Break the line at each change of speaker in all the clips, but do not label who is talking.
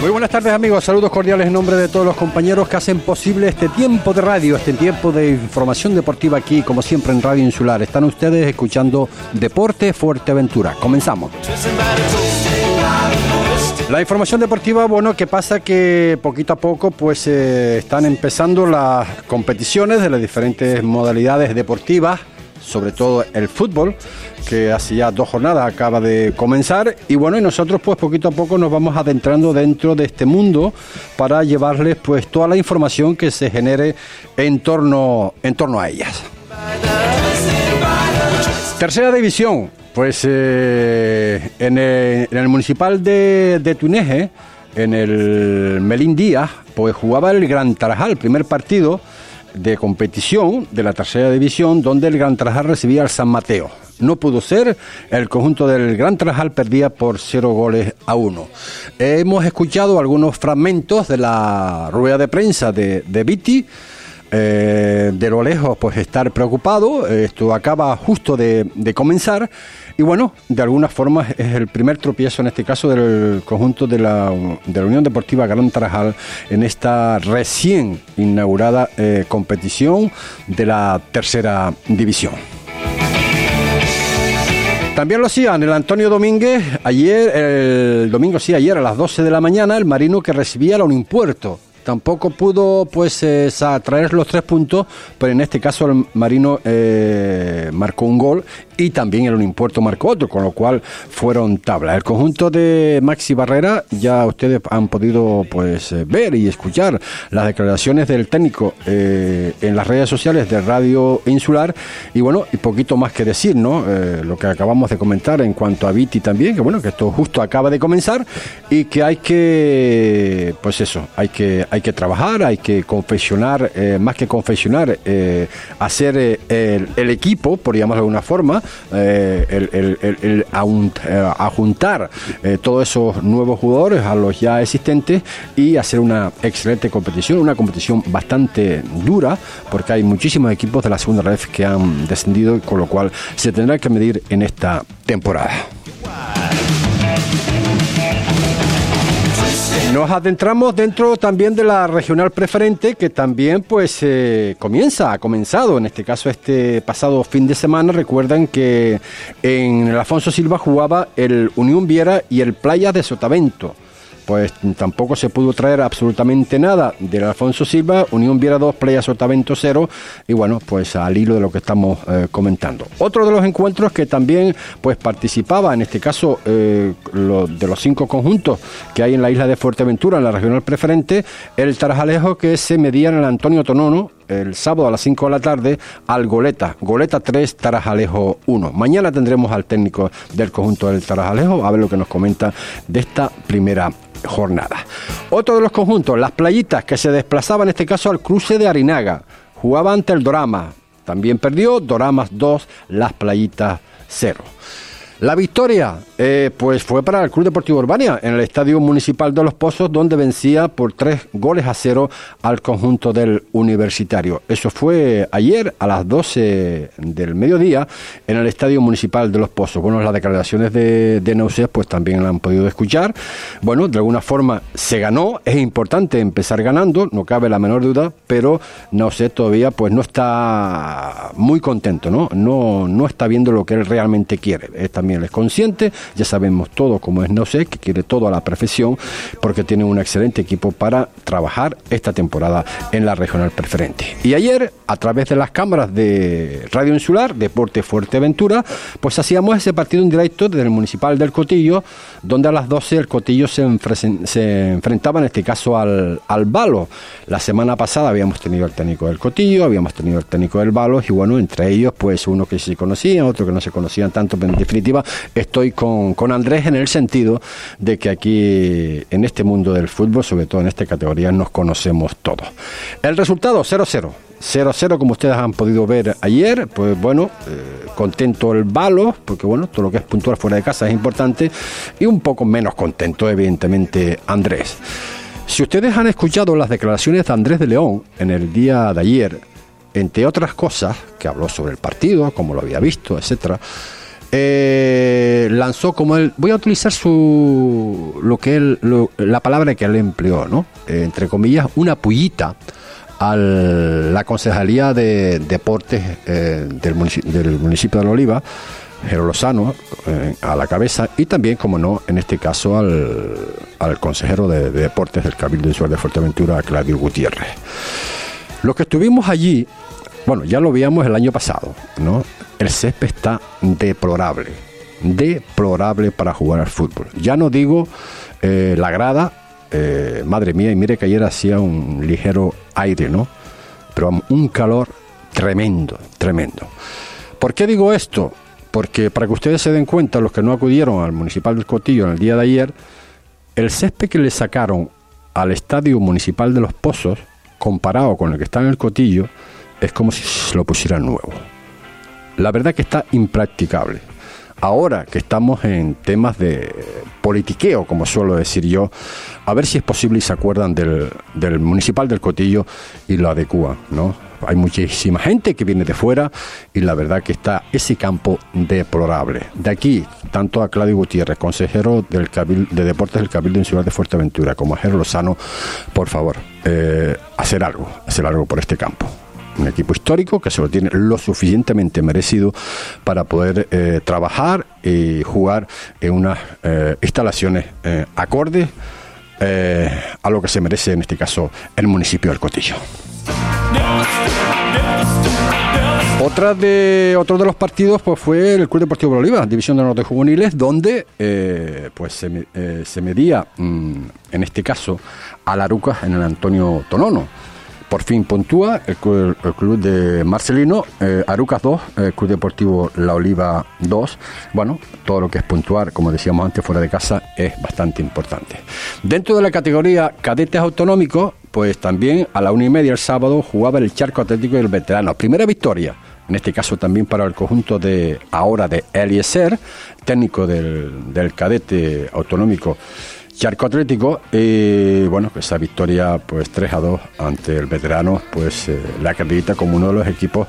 Muy buenas tardes amigos, saludos cordiales en nombre de todos los compañeros que hacen posible este tiempo de radio, este tiempo de información deportiva aquí, como siempre en Radio Insular. Están ustedes escuchando Deporte Fuerteventura. Comenzamos. La información deportiva, bueno, que pasa que poquito a poco pues eh, están empezando las competiciones de las diferentes modalidades deportivas sobre todo el fútbol, que hace ya dos jornadas acaba de comenzar. Y bueno, y nosotros pues poquito a poco nos vamos adentrando dentro de este mundo para llevarles pues toda la información que se genere en torno, en torno a ellas. Tercera división, pues eh, en, el, municipal de, de Tuneje, en el Melín Díaz, pues jugaba el Gran Tarajal, primer partido de competición de la tercera división donde el Gran Trajal recibía al San Mateo. No pudo ser, el conjunto del Gran Trajal perdía por cero goles a uno. Hemos escuchado algunos fragmentos de la rueda de prensa de, de Viti. Eh, de lo lejos, pues estar preocupado. Esto acaba justo de, comenzar y bueno, de alguna forma es el primer tropiezo en este caso del conjunto de la, Unión Deportiva Gran Tarajal en esta recién inaugurada eh, competición de la tercera división. También lo hacían el Antonio Domínguez ayer, el domingo sí, ayer a las 12 de la mañana, el marino que recibía la Unimpuerto tampoco pudo pues eh, traer los tres puntos, pero en este caso el Marino eh, marcó un gol y también el Unimpuerto marcó otro, con lo cual fueron tablas. El conjunto de Maxi Barrera, ya ustedes han podido pues eh, ver y escuchar las declaraciones del técnico eh, en las redes sociales de Radio Insular y bueno, y poquito más que decir, ¿no? Eh, lo que acabamos de comentar en cuanto a Viti también, que bueno, que esto justo acaba de comenzar y que hay que, pues eso, hay que, hay que trabajar, hay que confeccionar, más que confeccionar, hacer el, el equipo, por llamarlo de alguna forma, eh, el, el, ajuntar eh, eh, todos esos nuevos jugadores a los ya existentes y hacer una excelente competición, una competición bastante dura, porque hay muchísimos equipos de la segunda red que han descendido, con lo cual se tendrá que medir en esta temporada. Nos adentramos dentro también de la regional preferente que también pues eh, comienza, ha comenzado en este caso este pasado fin de semana. Recuerdan que en el Alfonso Silva jugaba el Unión Viera y el Playa de Sotavento pues tampoco se pudo traer absolutamente nada del Alfonso Silva, Unión Viera 2, Playa Sotavento 0, y bueno, pues al hilo de lo que estamos eh, comentando. Otro de los encuentros que también pues participaba, en este caso eh, de los cinco conjuntos que hay en la isla de Fuerteventura, en la regional preferente, el Tarajalejo que se medía en el Antonio Tonono, el sábado a las 5 de la tarde al Goleta. Goleta 3, Tarajalejo 1. Mañana tendremos al técnico del conjunto del Tarajalejo a ver lo que nos comenta de esta primera jornada. Otro de los conjuntos, las playitas, que se desplazaban en este caso al cruce de Arinaga. Jugaba ante el Dorama. También perdió, Doramas 2, las playitas 0. La victoria, eh, pues fue para el Club Deportivo Urbania en el Estadio Municipal de Los Pozos, donde vencía por tres goles a cero al conjunto del Universitario. Eso fue ayer a las 12 del mediodía en el Estadio Municipal de Los Pozos. Bueno, las declaraciones de, de pues también la han podido escuchar. Bueno, de alguna forma se ganó, es importante empezar ganando, no cabe la menor duda, pero Nausés todavía pues no está muy contento, ¿no? No, no está viendo lo que él realmente quiere es consciente, ya sabemos todo cómo es no sé, que quiere todo a la perfección, porque tiene un excelente equipo para trabajar esta temporada en la regional preferente. Y ayer, a través de las cámaras de Radio Insular, Deporte Fuerteventura, pues hacíamos ese partido en directo desde el Municipal del Cotillo, donde a las 12 el Cotillo se, se enfrentaba en este caso al, al Balo. La semana pasada habíamos tenido el técnico del Cotillo, habíamos tenido el técnico del Balo, y bueno, entre ellos, pues uno que se conocía, otro que no se conocían tanto, pero en definitiva estoy con, Andrés en el sentido de que aquí, en este mundo del fútbol, sobre todo en esta categoría, nos conocemos todos. El resultado 0-0 0-0 como ustedes han podido ver ayer, pues bueno, eh, contento el balo, porque bueno, todo lo que es puntual fuera de casa es importante, y un poco menos contento evidentemente Andrés. Si ustedes han escuchado las declaraciones de Andrés de León en el día de ayer, entre otras cosas, que habló sobre el partido, como lo había visto, etcétera, eh, lanzó como él, voy a utilizar su, lo que él, la palabra que él empleó, ¿no? Eh, entre comillas, una pullita a la Concejalía de Deportes eh, del, municipio, de La Oliva, Jero Lozano, a la cabeza, y también, como no, en este caso al, consejero de, Deportes del Cabildo Insular de Fuerteventura, Claudio Gutiérrez. Los que estuvimos allí, bueno, ya lo veíamos el año pasado, ¿no? El césped está deplorable, deplorable para jugar al fútbol. Ya no digo eh, la grada, eh, madre mía, y mire que ayer hacía un ligero aire, ¿no? Pero un calor tremendo, tremendo. ¿Por qué digo esto? Porque para que ustedes se den cuenta, los que no acudieron al Municipal del Cotillo en el día de ayer, el césped que le sacaron al Estadio Municipal de los Pozos, comparado con el que está en el Cotillo, es como si lo pusieran nuevo la verdad que está impracticable. Ahora que estamos en temas de politiqueo, como suelo decir yo, a ver si es posible y se acuerdan del, del municipal del Cotillo y lo adecúan, ¿no? Hay muchísima gente que viene de fuera y la verdad que está ese campo deplorable. De aquí, tanto a Claudio Gutiérrez, consejero del de Deportes del Cabildo Insular de Fuerteventura, como a Jero Lozano, por favor, eh, hacer algo, hacer algo por este campo un equipo histórico que se lo tiene lo suficientemente merecido para poder eh, trabajar y jugar en unas eh, instalaciones eh, acordes a lo que se merece en este caso el municipio del Cotillo. Otra de, otro de los partidos pues, fue el Club Deportivo Bolívar, División de Norte Juveniles, donde pues, se, se medía, mm, en este caso, a Larucas en el Antonio Tonono por fin puntúa el, club de Marcelino, eh, Arucas 2, el Club Deportivo La Oliva 2. Bueno, todo lo que es puntuar, como decíamos antes, fuera de casa es bastante importante. Dentro de la categoría cadetes autonómicos, pues también a la una y media el sábado jugaba el Charco Atlético y el Veterano. Primera victoria en este caso también para el conjunto de ahora de Eliezer, técnico del, del cadete autonómico Charco Atlético, y bueno, esa victoria pues 3 a 2 ante el veterano, pues eh, la acredita como uno de los equipos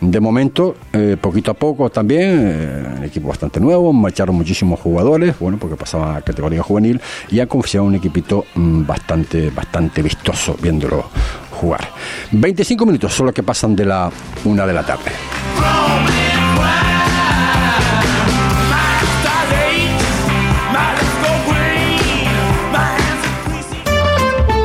de momento, eh, poquito a poco también, eh, equipo bastante nuevo, marcharon muchísimos jugadores, bueno, porque pasaban a categoría juvenil y han confiado un equipito mm, bastante, bastante vistoso viéndolo jugar. 25 minutos son los que pasan de la una de la tarde.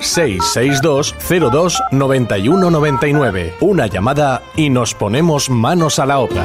662 02 91 99. Una llamada y nos ponemos manos a la obra.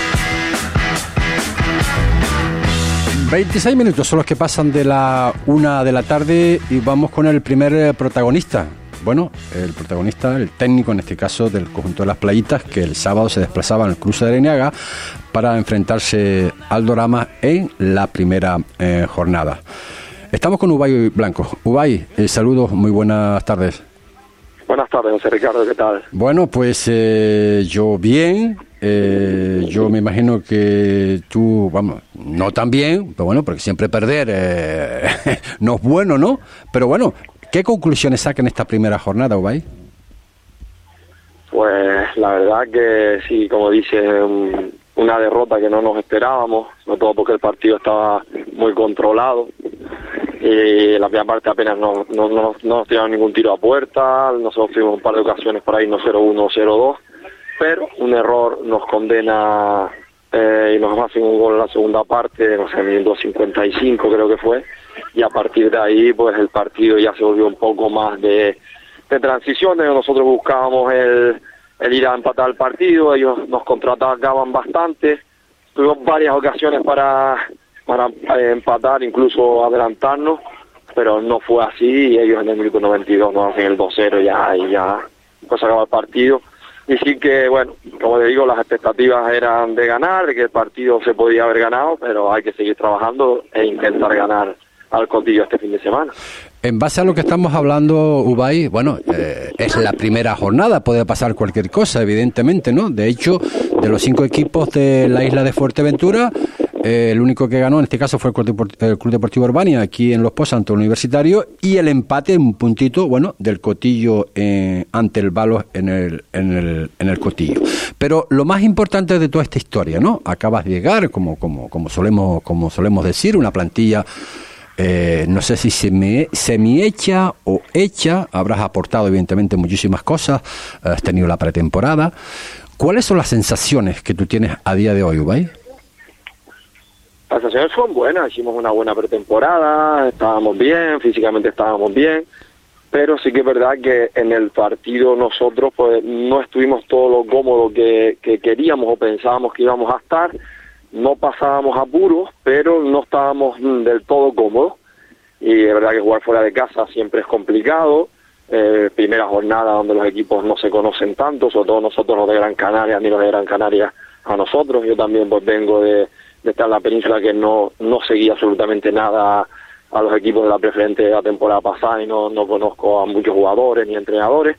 26 minutos son los que pasan de la una de la tarde y vamos con el primer eh, protagonista. Bueno, el protagonista, el técnico en este caso del conjunto de las playitas, que el sábado se desplazaba en el cruce de Arenaga para enfrentarse al Dorama en la primera eh, jornada. Estamos con Ubay Blanco. Ubay, eh, saludos, muy buenas tardes.
Buenas tardes, José Ricardo, ¿qué tal?
Bueno, pues yo bien, eh, yo me imagino que tú, vamos, no tan bien, pero bueno, porque siempre perder eh, no es bueno, ¿no? Pero bueno, ¿qué conclusiones saca en esta primera jornada, Ubay?
Pues la verdad que sí, como dice, una derrota que no nos esperábamos, sobre todo porque el partido estaba muy controlado. Y la primera parte apenas no, no, no, no nos tiraron ningún tiro a puerta, nosotros tuvimos un par de ocasiones para irnos 0-1 0-2, pero un error nos condena eh, y nos hacen un gol en la segunda parte, no sé, en el 255 creo que fue, y a partir de ahí pues el partido ya se volvió un poco más de, de transiciones, nosotros buscábamos el, el ir a empatar el partido, ellos nos contraatacaban bastante, tuvimos varias ocasiones para, para eh, empatar, incluso adelantarnos, pero no fue así y ellos en el minuto 92 nos hacen el 2-0 ya, y ya pues acaba el partido. Y sí que, bueno, como le digo, las expectativas eran de ganar, de que el partido se podía haber ganado, pero hay que seguir trabajando e intentar ganar al Cotillo este fin de semana.
En base a lo que estamos hablando, Ubay, bueno, eh, es la primera jornada, puede pasar cualquier cosa, evidentemente, ¿no? De hecho, de los cinco equipos de la isla de Fuerteventura, eh, el único que ganó en este caso fue el Club Deportivo Urbania, aquí en Los Pozos, ante el Universitario, y el empate, un puntito, bueno, del Cotillo eh, ante el Balos en el, en, el, en el Cotillo. Pero lo más importante de toda esta historia, ¿no? Acabas de llegar, como, como, como, solemos, como solemos decir, una plantilla eh, no sé si semi, semi hecha o hecha, habrás aportado evidentemente muchísimas cosas, has tenido la pretemporada. ¿Cuáles son las sensaciones que tú tienes a día de hoy, Ubay?
Las sensaciones son buenas, hicimos una buena pretemporada, estábamos bien, físicamente estábamos bien, pero sí que es verdad que en el partido nosotros pues no estuvimos todo lo cómodo que, que queríamos o pensábamos que íbamos a estar no pasábamos apuros, pero no estábamos mm, del todo cómodos. Y es verdad que jugar fuera de casa siempre es complicado. Eh, primera jornada donde los equipos no se conocen tanto, sobre todo nosotros los de Gran Canaria, ni los de Gran Canaria a nosotros. Yo también pues vengo de, estar en la península que no, no seguía absolutamente nada a los equipos de la preferente de la temporada pasada y no, no conozco a muchos jugadores ni entrenadores.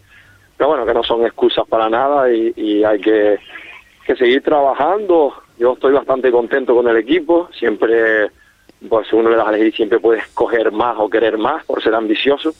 Pero bueno, que no son excusas para nada y, y hay que, que seguir trabajando, yo estoy bastante contento con el equipo, siempre, pues uno de las elegir siempre puede escoger más o querer más por ser ambicioso,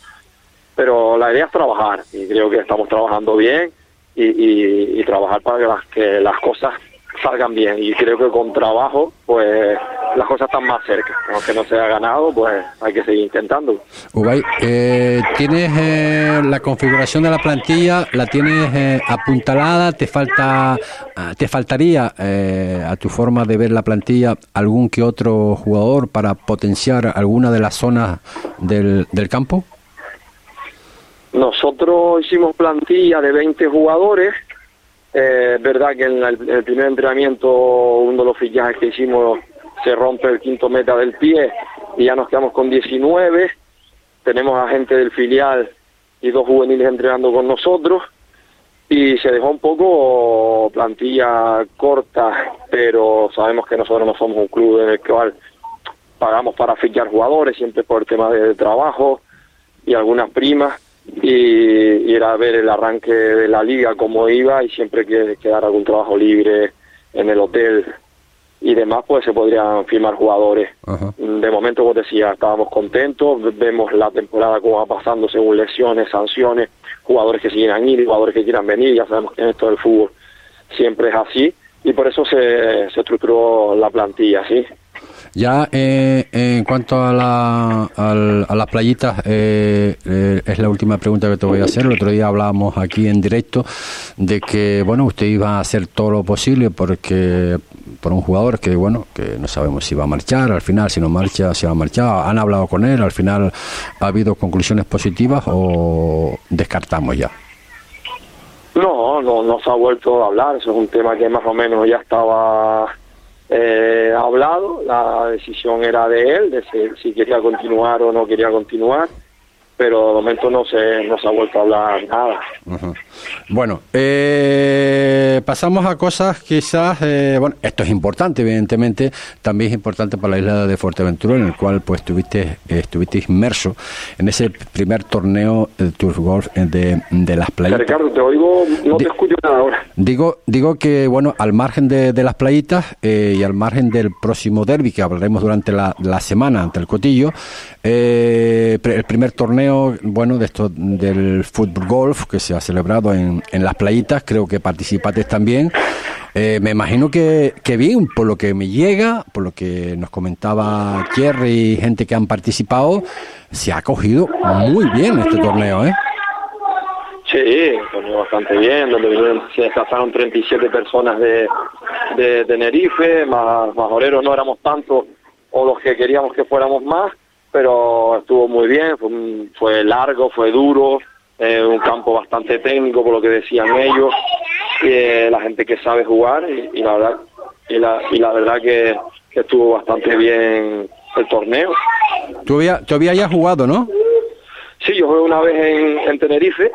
pero la idea es trabajar y creo que estamos trabajando bien y, y trabajar para que las, que las cosas salgan bien. Y creo que con trabajo pues las cosas están más cerca. Aunque no se ha ganado pues hay que seguir intentando
Ubay, eh, tienes eh, la configuración de la plantilla la tienes eh, apuntalada te falta ah, te faltaría a tu forma de ver la plantilla algún que otro jugador para potenciar alguna de las zonas del, del campo
nosotros hicimos plantilla de 20 jugadores eh, es verdad que en el, primer entrenamiento uno de los fichajes que hicimos se rompe el quinto meta del pie y ya nos quedamos con 19. Tenemos a gente del filial y dos juveniles entrenando con nosotros y se dejó un poco plantilla corta, pero sabemos que nosotros no somos un club en el cual pagamos para fichar jugadores, siempre por el tema de trabajo y algunas primas y, era ver el arranque de la liga cómo iba y siempre que quedara algún trabajo libre en el hotel y demás pues se podrían firmar jugadores. De momento como decía estábamos contentos vemos la temporada como va pasando según lesiones sanciones jugadores que siguen ir jugadores que quieran venir ya sabemos que en esto del fútbol siempre es así y por eso se, se estructuró la plantilla sí
ya eh, en cuanto a, la, a, las playitas, eh, eh, es la última pregunta que te voy a hacer. El otro día hablábamos aquí en directo de que, bueno, usted iba a hacer todo lo posible porque por un jugador que, bueno, que no sabemos si va a marchar, al final, si no marcha, si va a marchar. ¿Han hablado con él? ¿Al final ha habido conclusiones positivas o descartamos ya?
No, no, no se ha vuelto a hablar. Eso es un tema que más o menos ya estaba eh, hablado, la decisión era de él, de si, quería continuar o no quería continuar, pero de momento no se, no se ha vuelto a hablar nada.
Bueno, eh, pasamos a cosas quizás, eh, bueno, esto es importante, evidentemente, también es importante para la isla de Fuerteventura, en el cual pues estuviste, estuviste inmerso en ese primer torneo de Tour Golf de, de las playitas.
Ricardo, te oigo, no te escucho nada ahora.
Digo, digo que, bueno, al margen de, de las playitas eh, y al margen del próximo derby que hablaremos durante la, la semana ante el Cotillo, el primer torneo, bueno, de esto del fútbol golf que se ha celebrado en, en las playitas, creo que participaste también. Eh, me imagino que, que bien, por lo que me llega, por lo que nos comentaba Jerry y gente que han participado, se ha acogido muy bien este torneo, ¿eh?
Sí, torneo bastante bien, donde se desplazaron 37 personas de, de Tenerife, más, más oreros no éramos tantos o los que queríamos que fuéramos más, pero estuvo muy bien, fue, fue largo, fue duro, eh, un campo bastante técnico por lo que decían ellos, y, eh, la gente que sabe jugar y, la verdad y la, y la verdad que, estuvo bastante bien el torneo.
¿Tú, había, tú habías ya jugado, no?
Sí, yo jugué una vez en, en Tenerife,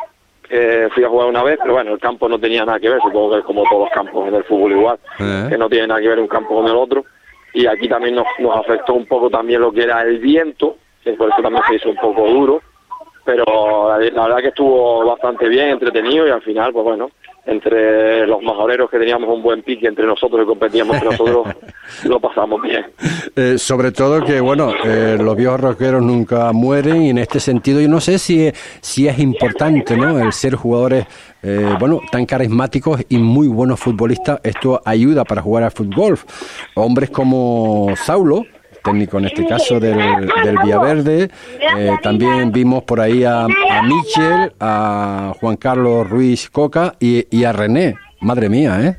eh, fui a jugar una vez, pero bueno, el campo no tenía nada que ver, supongo que es como todos los campos en el fútbol igual, que no tiene nada que ver un campo con el otro y aquí también nos, nos afectó un poco también lo que era el viento, que por eso también se hizo un poco duro, pero la, verdad que estuvo bastante bien, entretenido y al final, pues bueno, entre los majoreros que teníamos un buen pique entre nosotros y competíamos entre nosotros, lo pasamos bien.
Eh, sobre todo que, bueno, eh, los viejos rockeros nunca mueren y en este sentido yo no sé si, si es importante, ¿no? El ser jugadores eh, bueno, tan carismáticos y muy buenos futbolistas, esto ayuda para jugar al fútbol. Hombres como Saulo, técnico en este caso del, del Villaverde, eh, también vimos por ahí a, a Michel, a Juan Carlos Ruiz Coca y, a René. Madre mía, ¿eh?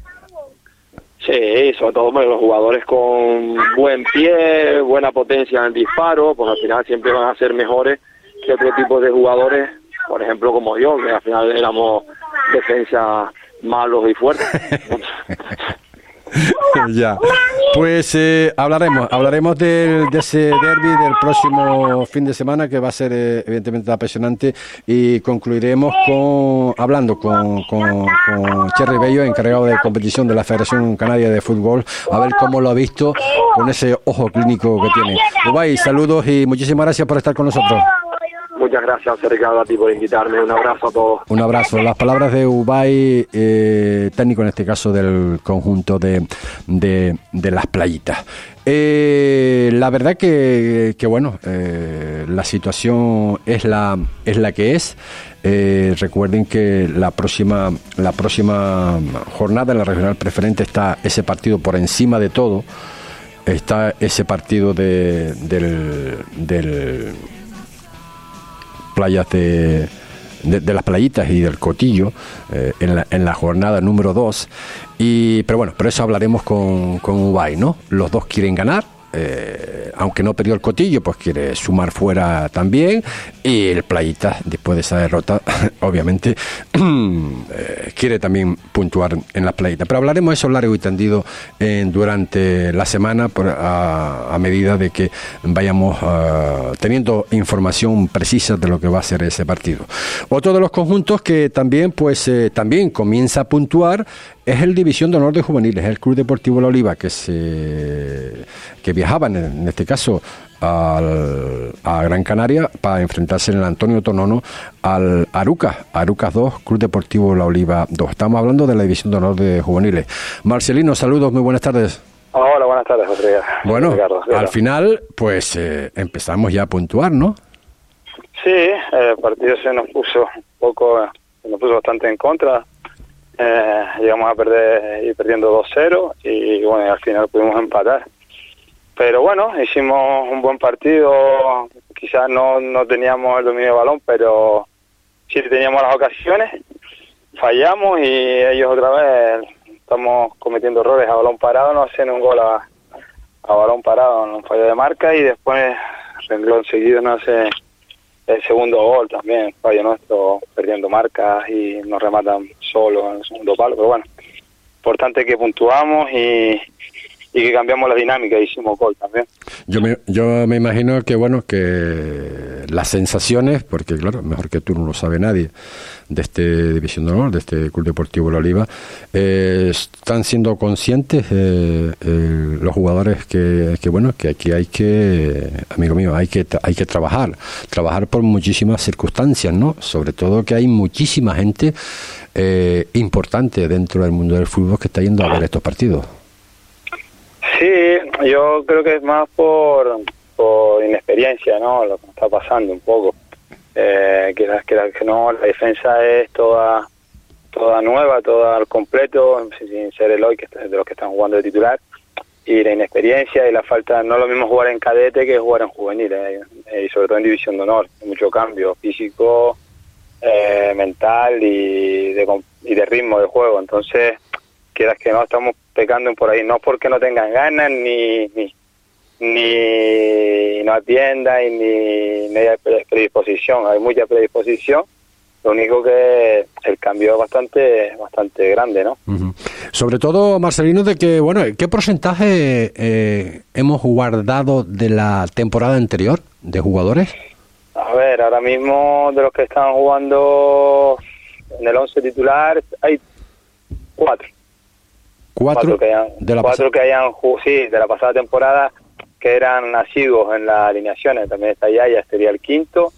Sí, sobre todo los jugadores con buen pie, buena potencia en el disparo, pues al final siempre van a ser mejores que otro tipo de jugadores, por ejemplo como yo, que al final éramos defensa malos y fuertes.
ya. Pues eh, hablaremos, hablaremos del, de ese derby del próximo fin de semana que va a ser eh, evidentemente apasionante y concluiremos con hablando con, Cherry Bello, encargado de competición de la Federación Canaria de Fútbol, a ver cómo lo ha visto con ese ojo clínico que tiene. Ubay, saludos y muchísimas gracias por estar con nosotros.
Muchas gracias, Ricardo, a ti por invitarme. Un abrazo a todos.
Un abrazo. Las palabras de Ubay, eh, técnico en este caso del conjunto de, de, las playitas. Eh, la verdad que, que bueno, eh, la situación es la, es la que es. recuerden que la próxima, la próxima jornada en la regional preferente está ese partido por encima de todo. Está ese partido de, del playas de, de, las playitas y del Cotillo eh, en, la, en, la, jornada número 2. Y, pero bueno, pero eso hablaremos con, con Ubay, ¿no? Los dos quieren ganar eh, aunque no perdió el cotillo, pues quiere sumar fuera también. Y el Playita, después de esa derrota, obviamente, eh, quiere también puntuar en la Playita. Pero hablaremos eso largo y tendido durante la semana a, medida de que vayamos ah, teniendo información precisa de lo que va a ser ese partido. Otro de los conjuntos que también, pues, eh, también comienza a puntuar es el División de Honor de Juveniles, el Club Deportivo La Oliva, que se que viajaban en este caso al, a Gran Canaria para enfrentarse en el Antonio Tonono al Arucas, Arucas 2, Club Deportivo La Oliva 2. Estamos hablando de la División de Honor de Juveniles. Marcelino, saludos, muy buenas tardes.
Hola, buenas tardes, José.
Bueno, al final, pues eh, empezamos ya a puntuar, ¿no?
Sí, el partido se nos puso un poco, se nos puso bastante en contra eh, llegamos a perder y perdiendo 2-0 y bueno, al final pudimos empatar. Pero bueno, hicimos un buen partido, quizás no, no teníamos el dominio de balón, pero sí teníamos las ocasiones, fallamos y ellos otra vez estamos cometiendo errores a balón parado, no hacen un gol a, balón parado, un fallo de marca y después renglón seguido no hace el segundo gol también, fallo nuestro, perdiendo marcas y nos rematan solo en el segundo palo, pero bueno, importante que puntuamos y, y que cambiamos la dinámica, hicimos gol también.
Yo me, yo me imagino que, bueno, que las sensaciones, porque claro, mejor que tú no lo sabe nadie, de este División de Honor, de este Club Deportivo La Oliva, eh, están siendo conscientes eh, eh, los jugadores que, que, bueno, que aquí hay que, amigo mío, hay que, hay que trabajar, trabajar por muchísimas circunstancias, ¿no? Sobre todo que hay muchísima gente importante dentro del mundo del fútbol que está yendo a ver estos partidos.
Sí, yo creo que es más por, por inexperiencia, ¿no? Lo que está pasando un poco. Eh, que, que, que no, la defensa es toda toda nueva, toda al completo, sin ser el hoy que de los que están jugando de titular y la inexperiencia y la falta, no es lo mismo jugar en cadete que jugar en juvenil, eh, eh, y sobre todo en división de honor, mucho cambio físico, eh, mental y de, y de ritmo de juego, entonces quieras que no, estamos pecando por ahí, no porque no tengan ganas ni, ni, ni no atiendan ni, ni hay predisposición, hay mucha predisposición, lo único que el cambio es bastante, bastante grande, ¿no?
Sobre todo, Marcelino, de que, bueno, ¿qué porcentaje eh, hemos guardado de la temporada anterior de jugadores?
A ver, ahora mismo de los que están jugando en el 11 titular hay cuatro.
Cuatro,
que hayan,
de la
cuatro que hayan, sí, de la pasada temporada que eran nacidos en las alineaciones. También está Yaya, sería el quinto.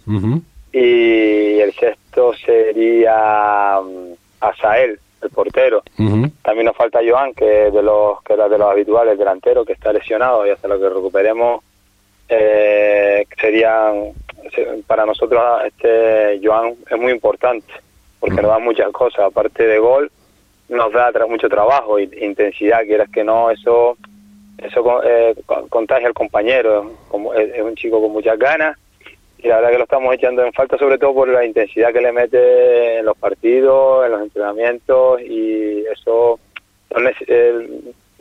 Y el sexto sería um, Asael, el portero. También nos falta Joan, que de los que era de los habituales, delantero, que está lesionado y hasta lo que recuperemos eh, serían para nosotros este Joan es muy importante porque nos da muchas cosas aparte de gol nos da mucho trabajo e intensidad quieras que no eso eso eh, contagia al compañero como es un chico con muchas ganas y la verdad que lo estamos echando en falta sobre todo por la intensidad que le mete en los partidos, en los entrenamientos y eso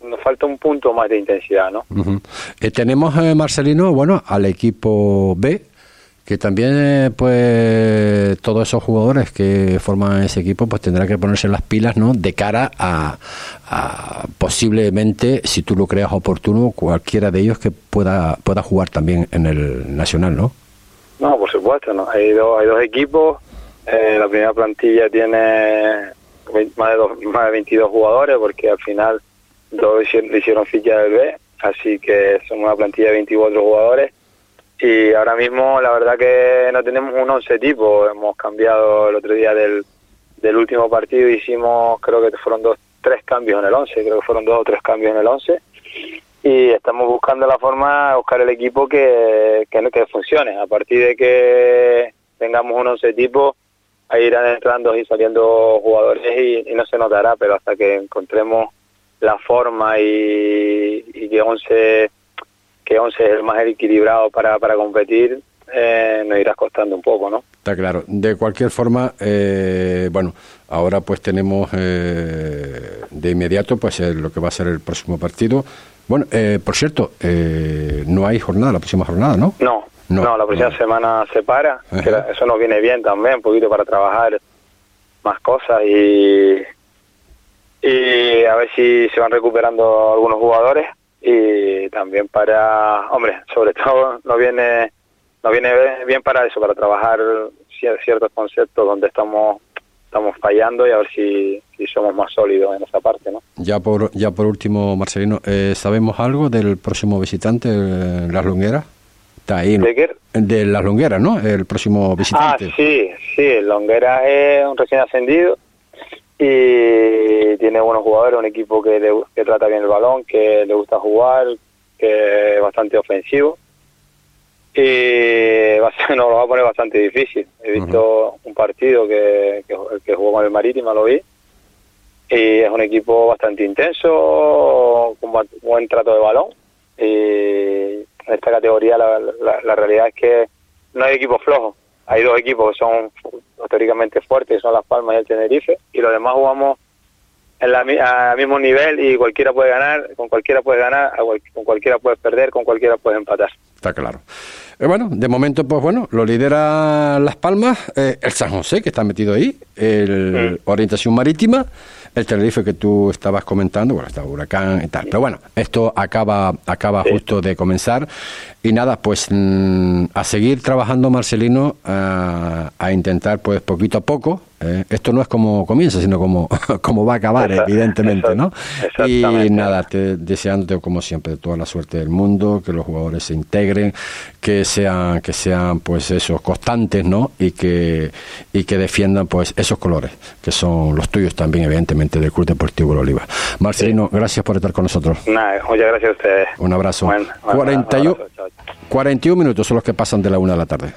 nos falta un punto más de intensidad, ¿no?
Eh, tenemos, eh, Marcelino, bueno, al equipo B, que también, eh, pues, todos esos jugadores que forman ese equipo, pues tendrán que ponerse las pilas, ¿no? De cara a, a, posiblemente, si tú lo creas oportuno, cualquiera de ellos que pueda, pueda jugar también en el Nacional, ¿no?
No, por supuesto, no. Hay dos, hay dos equipos. Eh, la primera plantilla tiene más de, dos, más de 22 jugadores porque al final dos hicieron, hicieron ficha del B, así que son una plantilla de 24 jugadores. Y ahora mismo la verdad que no tenemos un 11 tipo, hemos cambiado el otro día del, último partido, hicimos creo que fueron dos, tres cambios en el 11, creo que fueron dos o tres cambios en el 11 y estamos buscando la forma, buscar el equipo que, que, funcione. A partir de que tengamos un once tipo, ahí irán entrando y saliendo jugadores y, no se notará, pero hasta que encontremos la forma y, que once que once es el más equilibrado para, para competir, eh, nos irás costando un poco, ¿no?
Está claro. De cualquier forma, eh, bueno, ahora pues tenemos eh, de inmediato pues lo que va a ser el próximo partido bueno, eh, por cierto, eh, no hay jornada, la próxima jornada, ¿no?
No, no, la próxima semana se para, eso nos viene bien también, un poquito para trabajar más cosas y, y a ver si se van recuperando algunos jugadores y también para, hombre, sobre todo nos viene, nos viene bien para eso, para trabajar ciertos conceptos donde estamos estamos fallando y a ver si, somos más sólidos en esa parte, ¿no?
Ya por ya por último, Marcelino, eh, ¿sabemos algo del próximo visitante, eh, Las Longueras? Está ahí,
¿De qué?
De Las Longueras, ¿no? El próximo visitante.
Ah, sí, sí, Longueras es un recién ascendido y tiene buenos jugadores, un equipo que, que trata bien el balón, que le gusta jugar, que es bastante ofensivo y va a nos lo va a poner bastante difícil. He visto un partido que, que, jugó con el Marítimo, lo vi, y es un equipo bastante intenso, con buen trato de balón. Y en esta categoría la, la, realidad es que no hay equipos flojos. Hay dos equipos que son teóricamente fuertes, son Las Palmas y el Tenerife, y los demás jugamos en la, al mismo nivel y cualquiera puede ganar, con cualquiera puede ganar, con cualquiera puede perder, con cualquiera puede empatar.
Está claro. Eh, bueno, de momento, pues bueno, lo lidera Las Palmas, eh, el San José, que está metido ahí, el Orientación Marítima, el Tenerife que tú estabas comentando, bueno, está Huracán y tal. Pero bueno, esto acaba, acaba justo de comenzar. Y nada, pues mm, a seguir trabajando, Marcelino, a, a intentar, pues poquito a poco, eh, esto no es como comienza, sino como, como va a acabar, evidentemente, ¿no? Y nada, te, deseándote como siempre toda la suerte del mundo, que los jugadores se integren, que sean, que sean pues esos constantes, ¿no? Y que, y que defiendan pues esos colores, que son los tuyos también, evidentemente, del Club Deportivo La Oliva. Marcelino, gracias por estar con nosotros.
Nada, muchas gracias a ustedes.
Un abrazo. 41, 41 minutos son los que pasan de la una de la tarde.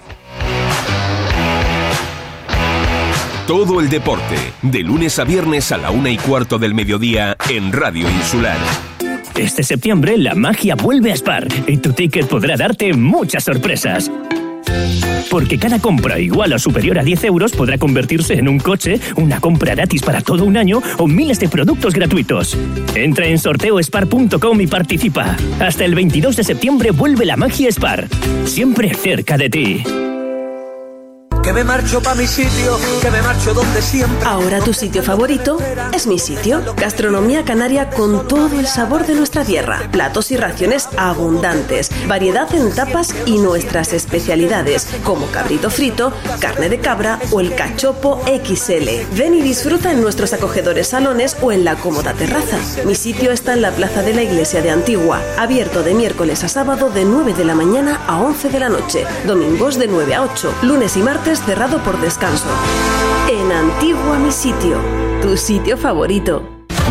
Todo el deporte, de lunes a viernes a la una y cuarto del mediodía en Radio Insular.
Este septiembre la magia vuelve a Spar y tu ticket podrá darte muchas sorpresas. Porque cada compra igual o superior a 10 euros podrá convertirse en un coche, una compra gratis para todo un año o miles de productos gratuitos. Entra en sorteospar.com y participa. Hasta el 22 de septiembre vuelve la magia Spar. Siempre cerca de ti
que me marcho pa' mi sitio, que me marcho donde siempre.
Ahora tu sitio favorito es mi sitio. Gastronomía canaria con todo el sabor de nuestra tierra. Platos y raciones abundantes, variedad en tapas y nuestras especialidades, como cabrito frito, carne de cabra o el cachopo XL. Ven y disfruta en nuestros acogedores salones o en la cómoda terraza. Mi sitio está en la plaza de la iglesia de Antigua, abierto de miércoles a sábado de 9 de la mañana a 11 de la noche, domingos de 9 a 8, lunes y martes cerrado por descanso. En Antigua Mi Sitio, tu sitio favorito.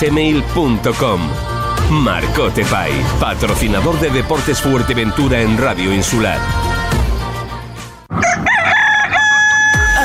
gmail.com. Marcote Pay, patrocinador de Deportes Fuerteventura en Radio Insular.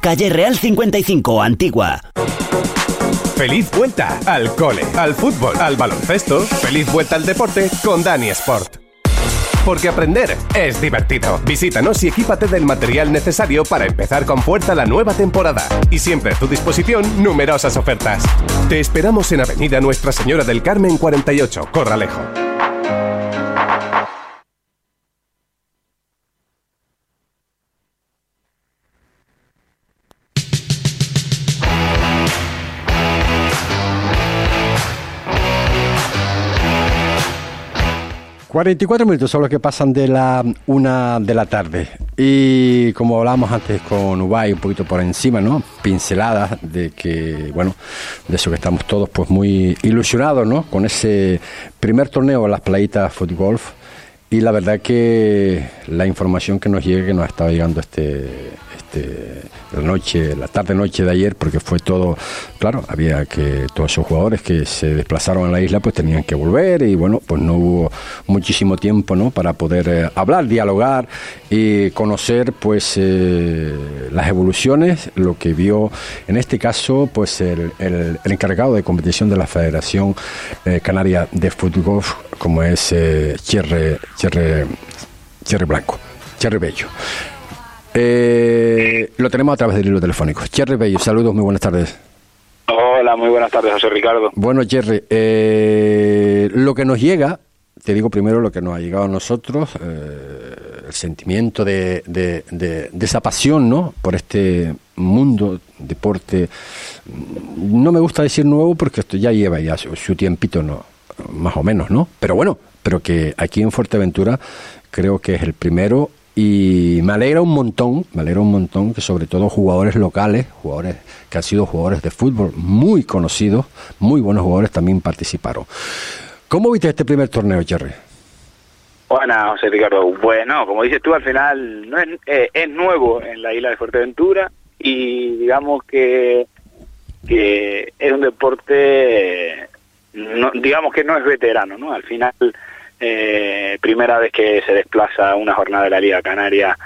Calle Real 55, Antigua.
Feliz vuelta al cole, al fútbol, al baloncesto. Feliz vuelta al deporte con Dani Sport. Porque aprender es divertido. Visítanos y equípate del material necesario para empezar con fuerza la nueva temporada. Y siempre a tu disposición numerosas ofertas. Te esperamos en Avenida Nuestra Señora del Carmen 48, Corralejo.
44 minutos son los que pasan de la una de la tarde. Y como hablábamos antes con Ubay, un poquito por encima, ¿no? Pinceladas de que, bueno, de eso que estamos todos pues muy ilusionados, ¿no? Con ese primer torneo en las playitas Footgolf. Y la verdad que la información que nos llega, que nos estaba llegando este, este, la noche, la tarde-noche de ayer, porque fue todo, claro, había que todos esos jugadores que se desplazaron a la isla pues tenían que volver y bueno, pues no hubo muchísimo tiempo, ¿no? Para poder eh, hablar, dialogar y conocer pues eh, las evoluciones, lo que vio en este caso pues el, el, encargado de competición de la Federación eh, Canaria de Fútbol, como es Cherre, Cherre, Cherre Blanco, Cherre Bello. Eh, lo tenemos a través del hilo telefónico. Jerry Bello, saludos, muy buenas tardes.
Hola, muy buenas tardes, José Ricardo.
Bueno, Jerry, eh, lo que nos llega, te digo primero lo que nos ha llegado a nosotros, eh, el sentimiento de, de, esa pasión, ¿no? Por este mundo, deporte, no me gusta decir nuevo porque esto ya lleva ya su, su tiempito, ¿no? Más o menos, ¿no? Pero bueno, pero que aquí en Fuerteventura creo que es el primero y me alegra un montón, me alegra un montón que sobre todo jugadores locales, jugadores que han sido jugadores de fútbol muy conocidos, muy buenos jugadores también participaron. ¿Cómo viste este primer torneo, Jerry?
Bueno, José Ricardo, bueno, como dices tú, al final no es, eh, es nuevo en la isla de Fuerteventura y digamos que, que es un deporte, no, digamos que no es veterano, ¿no? Al final eh, primera vez que se desplaza una jornada de la Liga Canaria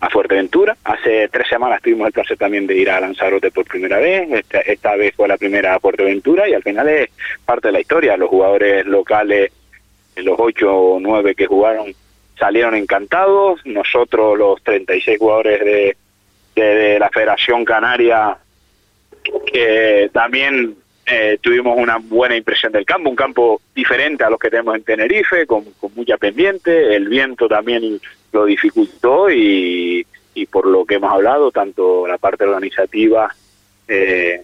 a Fuerteventura. Hace tres semanas tuvimos el placer también de ir a Lanzarote por primera vez. Esta, vez fue la primera a Fuerteventura y al final es parte de la historia. Los jugadores locales, los ocho o nueve que jugaron, salieron encantados. Nosotros, los 36 jugadores de, de la Federación Canaria,
que también eh, tuvimos una buena impresión del campo, un campo diferente a los que tenemos en Tenerife, con, con mucha pendiente, el viento también lo dificultó y, y por lo que hemos hablado, tanto la parte organizativa eh,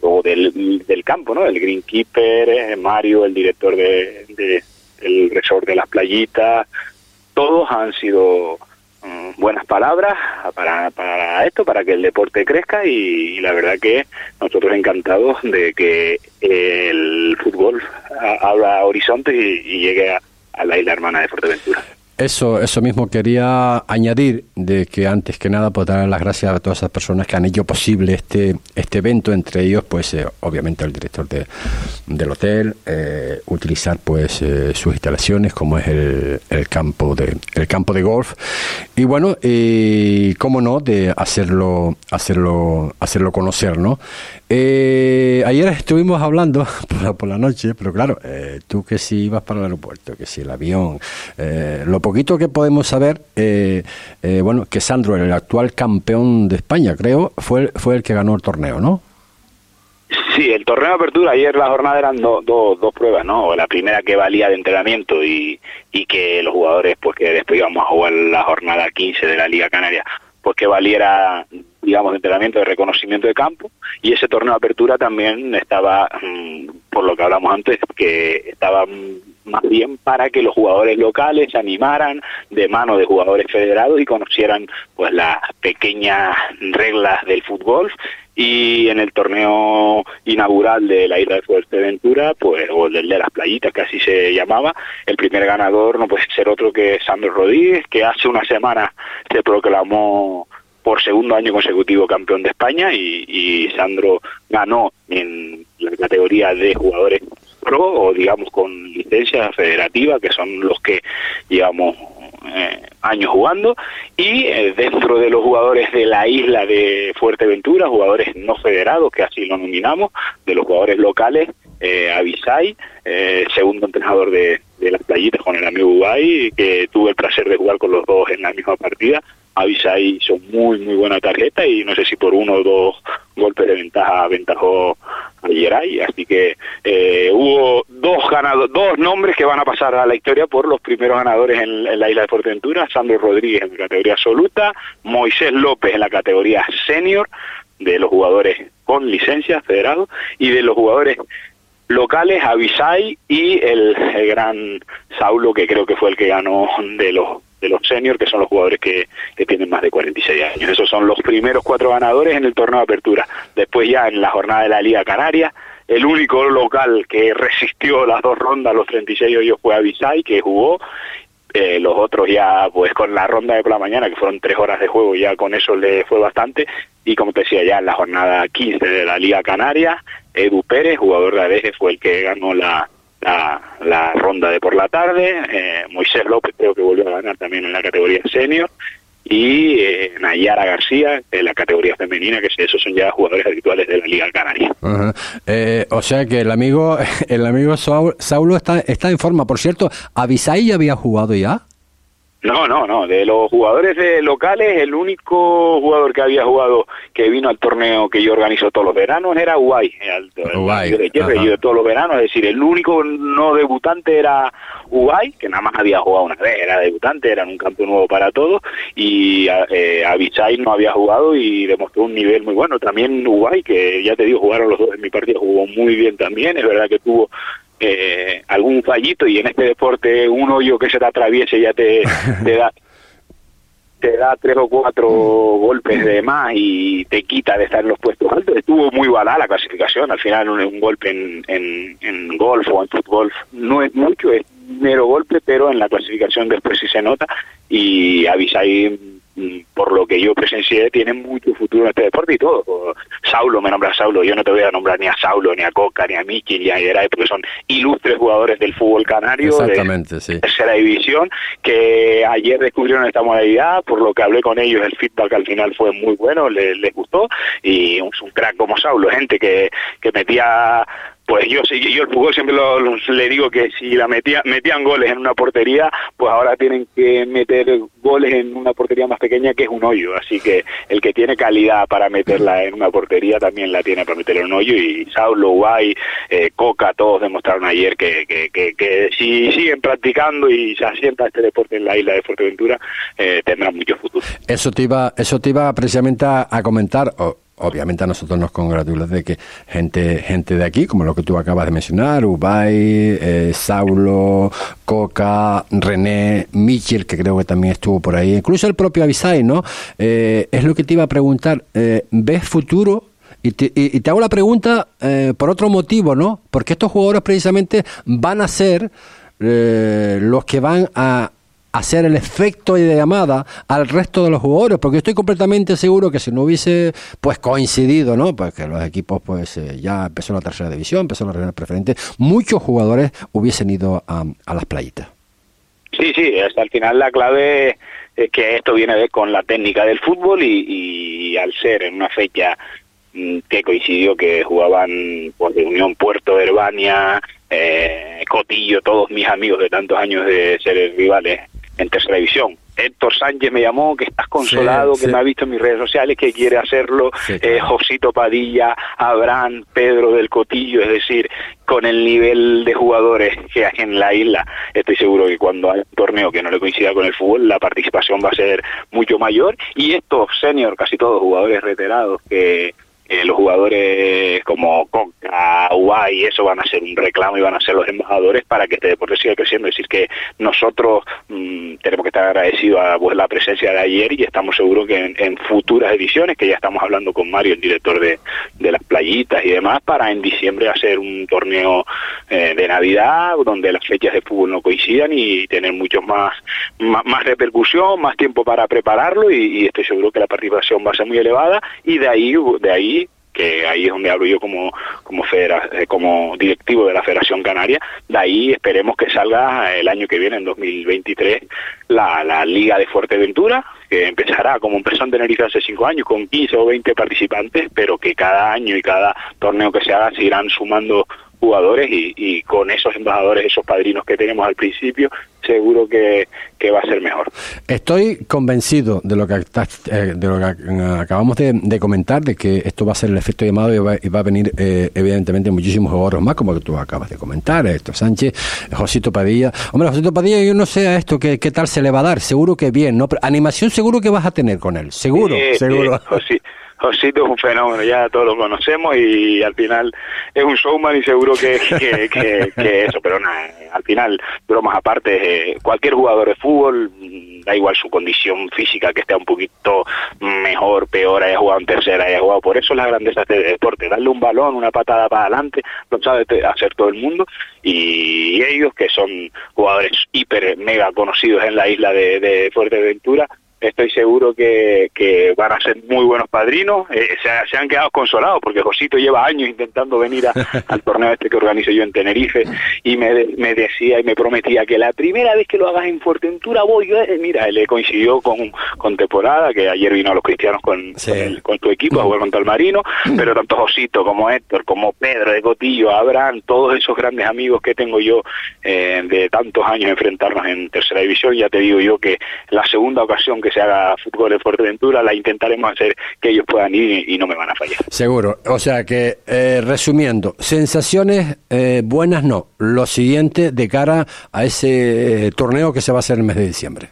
o del, del campo, ¿no? El greenkeeper, eh, Mario, el director de, de, del resort de las playitas, todos han sido mm, buenas palabras para, para esto, para que el deporte crezca y, la verdad que nosotros encantados de que el fútbol abra horizontes y, y llegue a, a la isla hermana de Fuerteventura.
Eso, eso mismo quería añadir de que antes que nada pues dar las gracias a todas esas personas que han hecho posible este este evento, entre ellos pues eh, obviamente el director de, del hotel, eh, utilizar pues eh, sus instalaciones como es el, el campo de el campo de golf y bueno y cómo no de hacerlo hacerlo hacerlo conocer, ¿no? Ayer estuvimos hablando por la, por la noche, pero claro, tú que si ibas para el aeropuerto, que si el avión, lo poquito que podemos saber, eh, eh, bueno, que Sandro, el actual campeón de España, creo, fue, fue el que ganó el torneo, ¿no?
Sí, el torneo de apertura, ayer la jornada eran do- do- dos pruebas, ¿no? La primera que valía de entrenamiento y, y que los jugadores, pues que después íbamos a jugar la jornada 15 de la Liga Canaria, pues que valiera, digamos, de entrenamiento de reconocimiento de campo. Y ese torneo de apertura también estaba, mm, por lo que hablamos antes, que estaba mm, más bien para que los jugadores locales se animaran de mano de jugadores federados y conocieran pues las pequeñas reglas del fútbol. Y en el torneo inaugural de la isla de Fuerteventura, pues, o el de las playitas, que así se llamaba, el primer ganador no puede ser otro que Sandro Rodríguez, que hace una semana se proclamó por segundo año consecutivo campeón de España y, y Sandro ganó en la categoría de jugadores pro o digamos con licencia federativa, que son los que llevamos eh, años jugando y eh, dentro de los jugadores de la isla de Fuerteventura, jugadores no federados, que así lo nominamos, de los jugadores locales, eh, Avisai, eh, segundo entrenador de, de las playitas con el amigo Ubay, que tuve el placer de jugar con los dos en la misma partida. Avisai hizo muy, muy buena tarjeta y no sé si por uno o dos golpes de ventaja aventajó a Geray, así que eh, hubo dos ganado, dos nombres que van a pasar a la historia por los primeros ganadores en, la isla de Fuerteventura, Sandro Rodríguez en la categoría absoluta, Moisés López en la categoría senior, de los jugadores con licencia federado, y de los jugadores locales, Avisai y el, el gran Saulo, que creo que fue el que ganó de los de los seniors, que son los jugadores que, tienen más de 46 años. Esos son los primeros cuatro ganadores en el torneo de apertura. Después ya en la jornada de la Liga Canaria, el único local que resistió las dos rondas, los 36 hoyos, fue Avisai, que jugó. Eh, los otros ya, pues con la ronda de por la mañana, que fueron tres horas de juego, ya con eso le fue bastante. Y como te decía, ya en la jornada 15 de la Liga Canaria, Edu Pérez, jugador de Adeje, fue el que ganó la, la, la ronda de por la tarde. Eh, Moisés López creo que volvió a ganar también en la categoría senior. Y eh, Nayara García en la categoría femenina, que esos son ya jugadores habituales de la Liga Canaria.
Eh, o sea que el amigo el amigo Saul- Saulo está, está en forma. Por cierto, ¿Avisai ya había jugado ya?
No, no, no. De los jugadores de locales, el único jugador que había jugado que vino al torneo que yo organizo todos los veranos era Uruguay.
Uruguay,
de
ajá.
yo de todos los veranos. Es decir, el único no debutante era Uruguay, que nada más había jugado una vez, era debutante, era en un campo nuevo para todos. Y eh, no había jugado y demostró un nivel muy bueno. También Uruguay, que ya te digo, jugaron los dos en mi partido, jugó muy bien también. Es verdad que tuvo eh, algún fallito y en este deporte un hoyo que se te atraviese ya te, te da te da tres o cuatro golpes de más y te quita de estar en los puestos altos. Estuvo muy balada la clasificación. Al final un, un golpe en, en, en golf o en fútbol no es mucho, es mero golpe, pero en la clasificación después sí se nota y Avisai mm, por lo que yo presencié, tiene mucho futuro en este deporte y todo. Saulo me nombra Saulo, yo no te voy a nombrar ni a Saulo, ni a Coca, ni a Miki, ni a Geray, porque son ilustres jugadores del fútbol canario de
sí.
tercera división, que ayer descubrieron esta modalidad, por lo que hablé con ellos, el feedback al final fue muy bueno, les, les gustó, y un, un crack como Saulo, gente que, que metía pues yo yo el fútbol siempre le digo que si la metía, metían goles en una portería, pues ahora tienen que meter goles en una portería más pequeña que es un hoyo, así que el que tiene calidad para meterla en una portería también la tiene para meterla en un hoyo y Saulo, Guay, eh, Coca, todos demostraron ayer que, que, que, si siguen practicando y se asienta este deporte en la isla de Fuerteventura, eh, tendrán mucho futuro.
Eso te iba, eso te iba precisamente a, comentar obviamente a nosotros nos congratula de que gente gente de aquí, como lo que tú acabas de mencionar, Ubay, eh, Saulo, Coca, René, Michel, que creo que también estuvo por ahí, incluso el propio Avisai, ¿no? Eh, es lo que te iba a preguntar, eh, ¿ves futuro? Y te, y te, hago la pregunta por otro motivo, ¿no? Porque estos jugadores precisamente van a ser los que van a hacer el efecto de llamada al resto de los jugadores, porque estoy completamente seguro que si no hubiese pues coincidido, ¿no? Pues que los equipos pues eh, ya empezó la tercera división, empezó la regional preferente, muchos jugadores hubiesen ido a, las playitas.
Sí, sí, hasta el final la clave es que esto viene con la técnica del fútbol y, al ser en una fecha mm, que coincidió que jugaban por pues, Unión Puerto, Herbania, eh, Cotillo, todos mis amigos de tantos años de ser rivales en tercera división. Héctor Sánchez me llamó, que estás consolado, que me ha visto en mis redes sociales, que quiere hacerlo, eh, Josito Padilla, Abraham, Pedro del Cotillo, es decir, con el nivel de jugadores que hay en la isla, estoy seguro que cuando hay un torneo que no le coincida con el fútbol, la participación va a ser mucho mayor. Y estos senior, casi todos jugadores retirados que los jugadores como Coca, y eso van a ser un reclamo y van a ser los embajadores para que este deporte siga creciendo. Es decir, que nosotros mm, tenemos que estar agradecidos a pues, la presencia de ayer y estamos seguros que en, futuras ediciones, que ya estamos hablando con Mario, el director de, las playitas y demás, para en diciembre hacer un torneo eh, de Navidad donde las fechas de fútbol no coincidan y tener mucho más, más, repercusión, más tiempo para prepararlo y, y estoy seguro que la participación va a ser muy elevada y de ahí, de ahí que ahí es donde hablo yo como como eh, como directivo de la Federación Canaria, de ahí esperemos que salga el año que viene, en 2023, la, la Liga de Fuerteventura, que empezará como empezó en Tenerife hace cinco años, con 15 o 20 participantes, pero que cada año y cada torneo que se haga se irán sumando jugadores y, con esos embajadores, esos padrinos que tenemos al principio, seguro que, va a ser mejor.
Estoy convencido de lo que, eh, de lo que acabamos de, comentar, de que esto va a ser el efecto llamado y va, y va a venir eh, evidentemente muchísimos jugadores más, como que tú acabas de comentar, esto Sánchez, Josito Padilla. Hombre, Josito Padilla, yo no sé a esto qué, qué tal se le va a dar, seguro que bien, ¿no? animación seguro que vas a tener con él, seguro, seguro.
Josito es un fenómeno, ya todos lo conocemos y al final es un showman y seguro que, que, eso, pero nada, al final, bromas aparte, eh, cualquier jugador de fútbol, mm, da igual su condición física, que esté un poquito mejor, peor, haya jugado en tercera, haya jugado, por eso es la grandeza de este deporte, darle un balón, una patada para adelante, lo sabe hacer todo el mundo y ellos que son jugadores hiper, mega conocidos en la isla de, de Fuerteventura, estoy seguro que, que, van a ser muy buenos padrinos. Eh, se, han quedado consolados porque Josito lleva años intentando venir al torneo este que organizo yo en Tenerife y me, me, decía y me prometía que la primera vez que lo hagas en Fuerteventura voy. Yo, eh, mira, le coincidió con, con temporada, que ayer vino a los cristianos con, con, tu equipo a jugar contra el Marino, pero tanto Josito como Héctor, como Pedro de Cotillo, Abraham, todos esos grandes amigos que tengo yo eh, de tantos años enfrentarnos en tercera división, ya te digo yo que la segunda ocasión que se haga fútbol en Fuerteventura, la intentaremos hacer que ellos puedan ir y, no me van a fallar.
Seguro. O sea que, eh, resumiendo, sensaciones eh, buenas no. Lo siguiente de cara a ese eh, torneo que se va a hacer el mes de diciembre.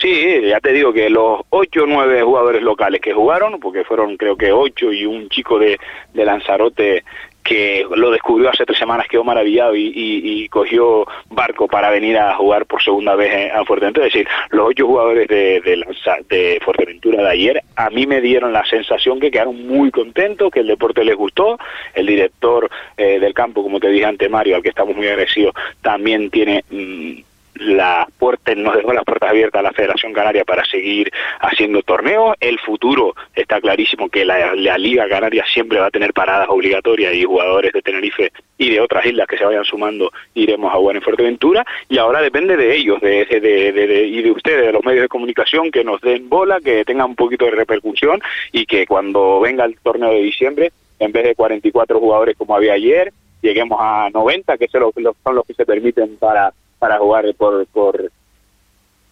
Sí, ya te digo que los ocho o nueve jugadores locales que jugaron, porque fueron creo que ocho y un chico de, de Lanzarote que lo descubrió hace tres semanas, quedó maravillado y, y, cogió barco para venir a jugar por segunda vez a Fuerteventura. Es decir, los ocho jugadores de, de, de, Fuerteventura de ayer a mí me dieron la sensación que quedaron muy contentos, que el deporte les gustó. El director eh, del campo, como te dije ante Mario, al que estamos muy agradecidos, también tiene... Mm, la puerta, nos dejó las puertas abiertas a la Federación Canaria para seguir haciendo torneos. El futuro está clarísimo que la, Liga Canaria siempre va a tener paradas obligatorias y jugadores de Tenerife y de otras islas que se vayan sumando iremos a jugar en Fuerteventura y ahora depende de ellos de, de, y de ustedes, de los medios de comunicación, que nos den bola, que tengan un poquito de repercusión y que cuando venga el torneo de diciembre, en vez de 44 jugadores como había ayer, lleguemos a 90, que son los, son los que se permiten para, para jugar por, por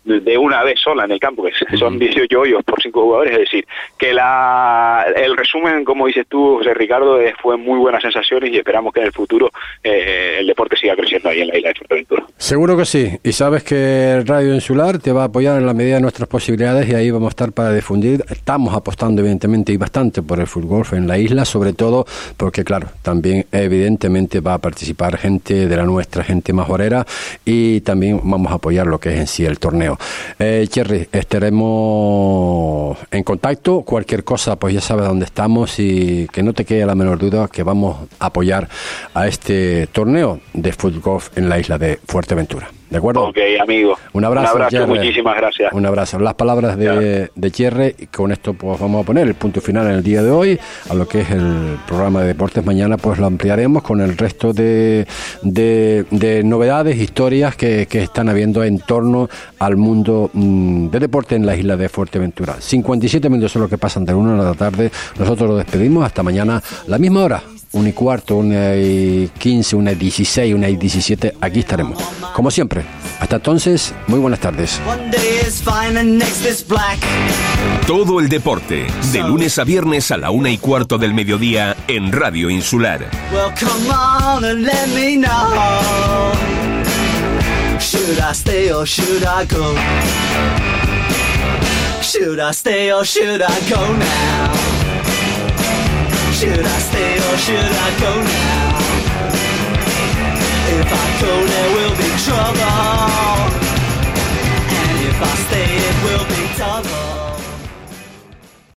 de una vez sola en el campo, que son 18 hoyos por 5 jugadores, es decir, que la, el resumen, como dices tú, José Ricardo, fue muy buenas sensaciones y esperamos que en el futuro eh, el deporte siga creciendo ahí en la isla de Fuerteventura.
Seguro que sí, y sabes que Radio Insular te va a apoyar en la medida de nuestras posibilidades y ahí vamos a estar para difundir. Estamos apostando evidentemente y bastante por el fútbol en la isla, sobre todo porque, claro, también evidentemente va a participar gente de la nuestra, gente majorera, y también vamos a apoyar lo que es en sí el torneo. Eh, Cherry, estaremos en contacto. Cualquier cosa, pues ya sabes dónde estamos y que no te quede la menor duda que vamos a apoyar a este torneo de fútbol en la isla de Fuerteventura. ¿De acuerdo?
Ok, amigo.
Un abrazo.
Un abrazo, muchísimas gracias.
Un abrazo. Las palabras de, de y con esto pues vamos a poner el punto final en el día de hoy, a lo que es el programa de deportes. Mañana pues lo ampliaremos con el resto de, de, de novedades, historias que, que, están habiendo en torno al mundo mmm, de deporte en la isla de Fuerteventura. 57 minutos son los que pasan de la una de la tarde. Nosotros lo despedimos hasta mañana, la misma hora. Una y cuarto, una y quince, una y dieciséis, una y diecisiete, aquí estaremos. Como siempre. Hasta entonces, muy buenas tardes.
Todo el deporte, de lunes a viernes a la una y cuarto del mediodía en Radio Insular.
Well, come on and let me know. Should I stay or should I go? Should I stay or should I go now? Should I stay or should I go now? If I go, there will be trouble. And if I stay, it will be double.